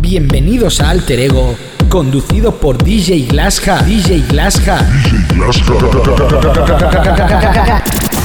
Bienvenidos a Alter Ego, conducido por DJ Glasja. DJ Glasja.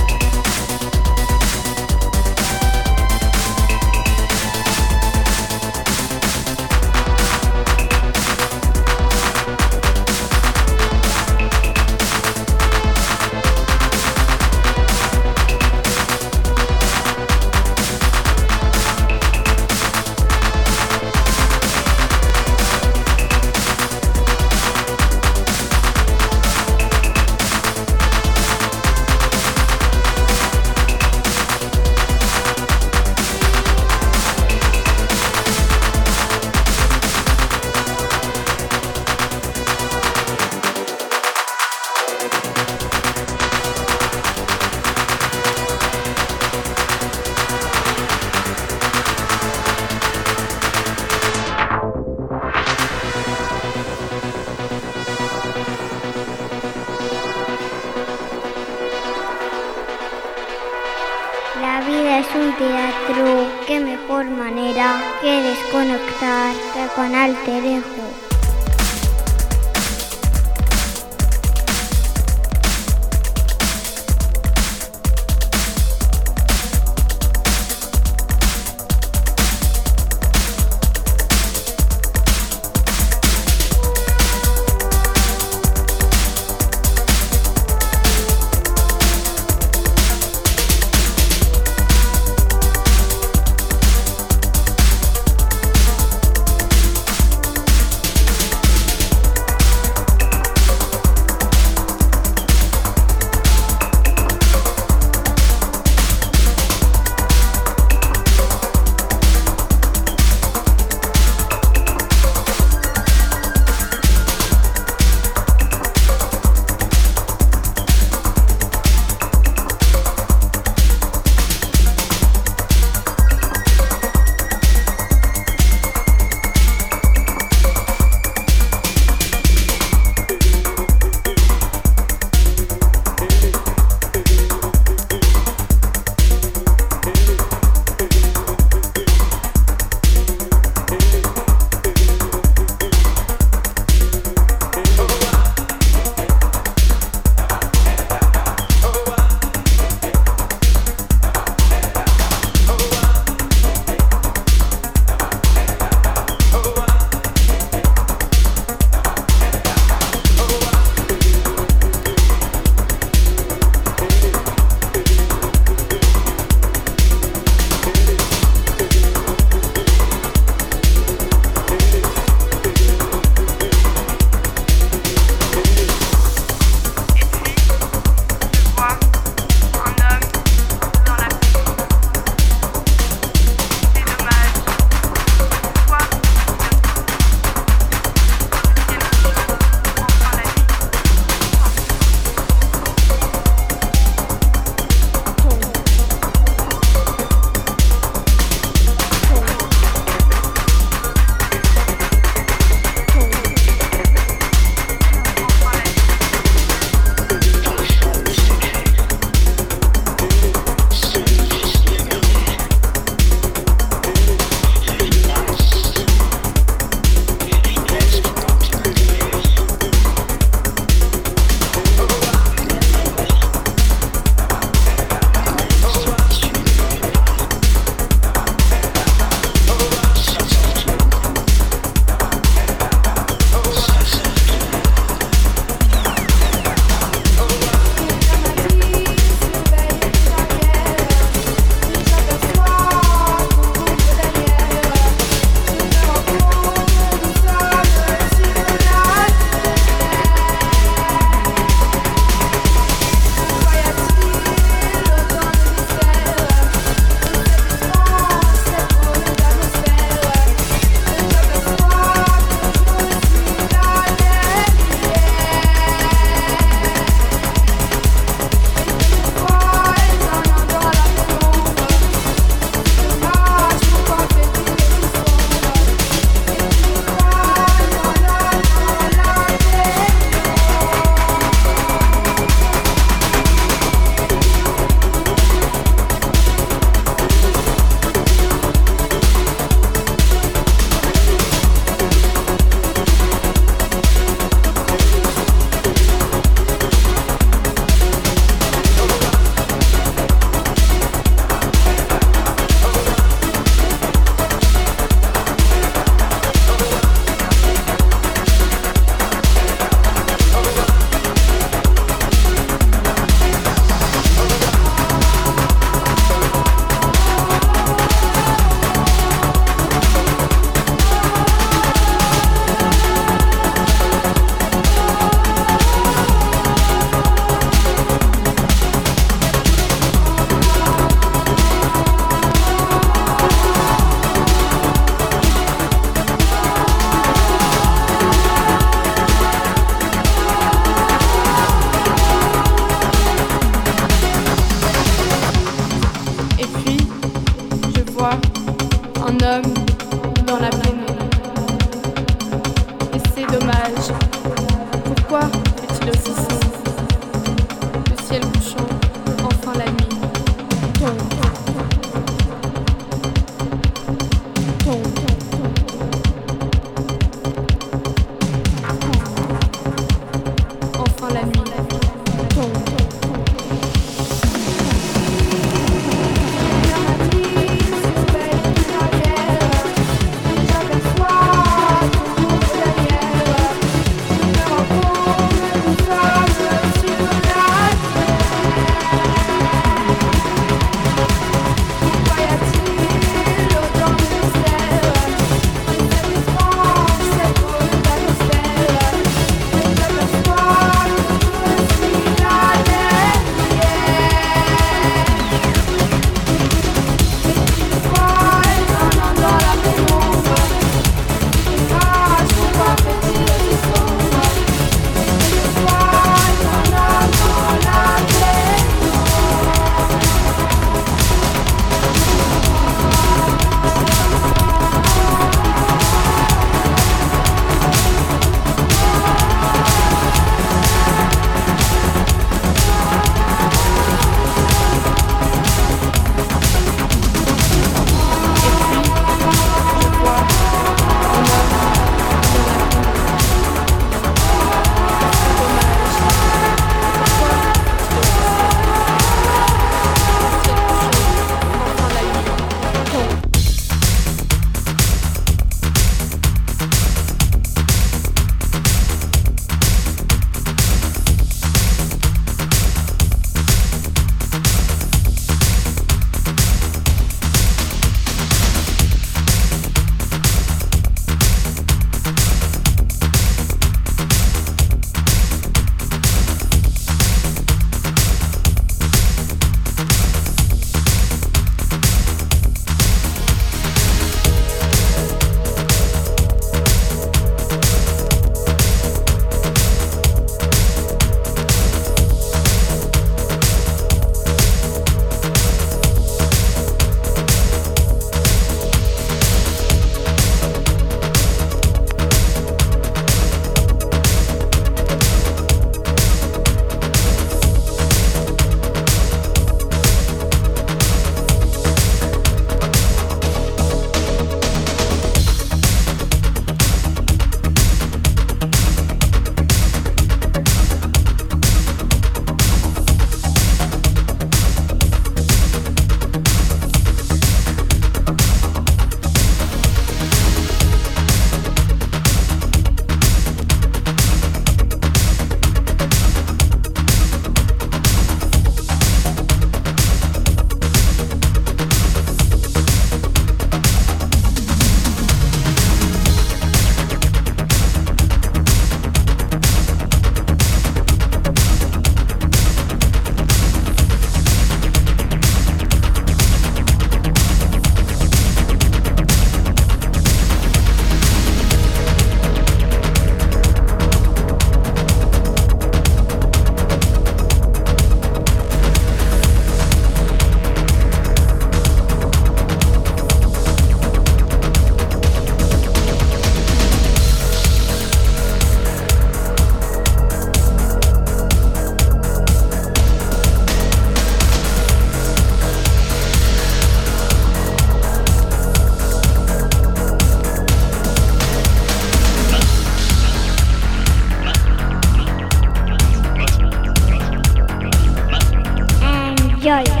Joy.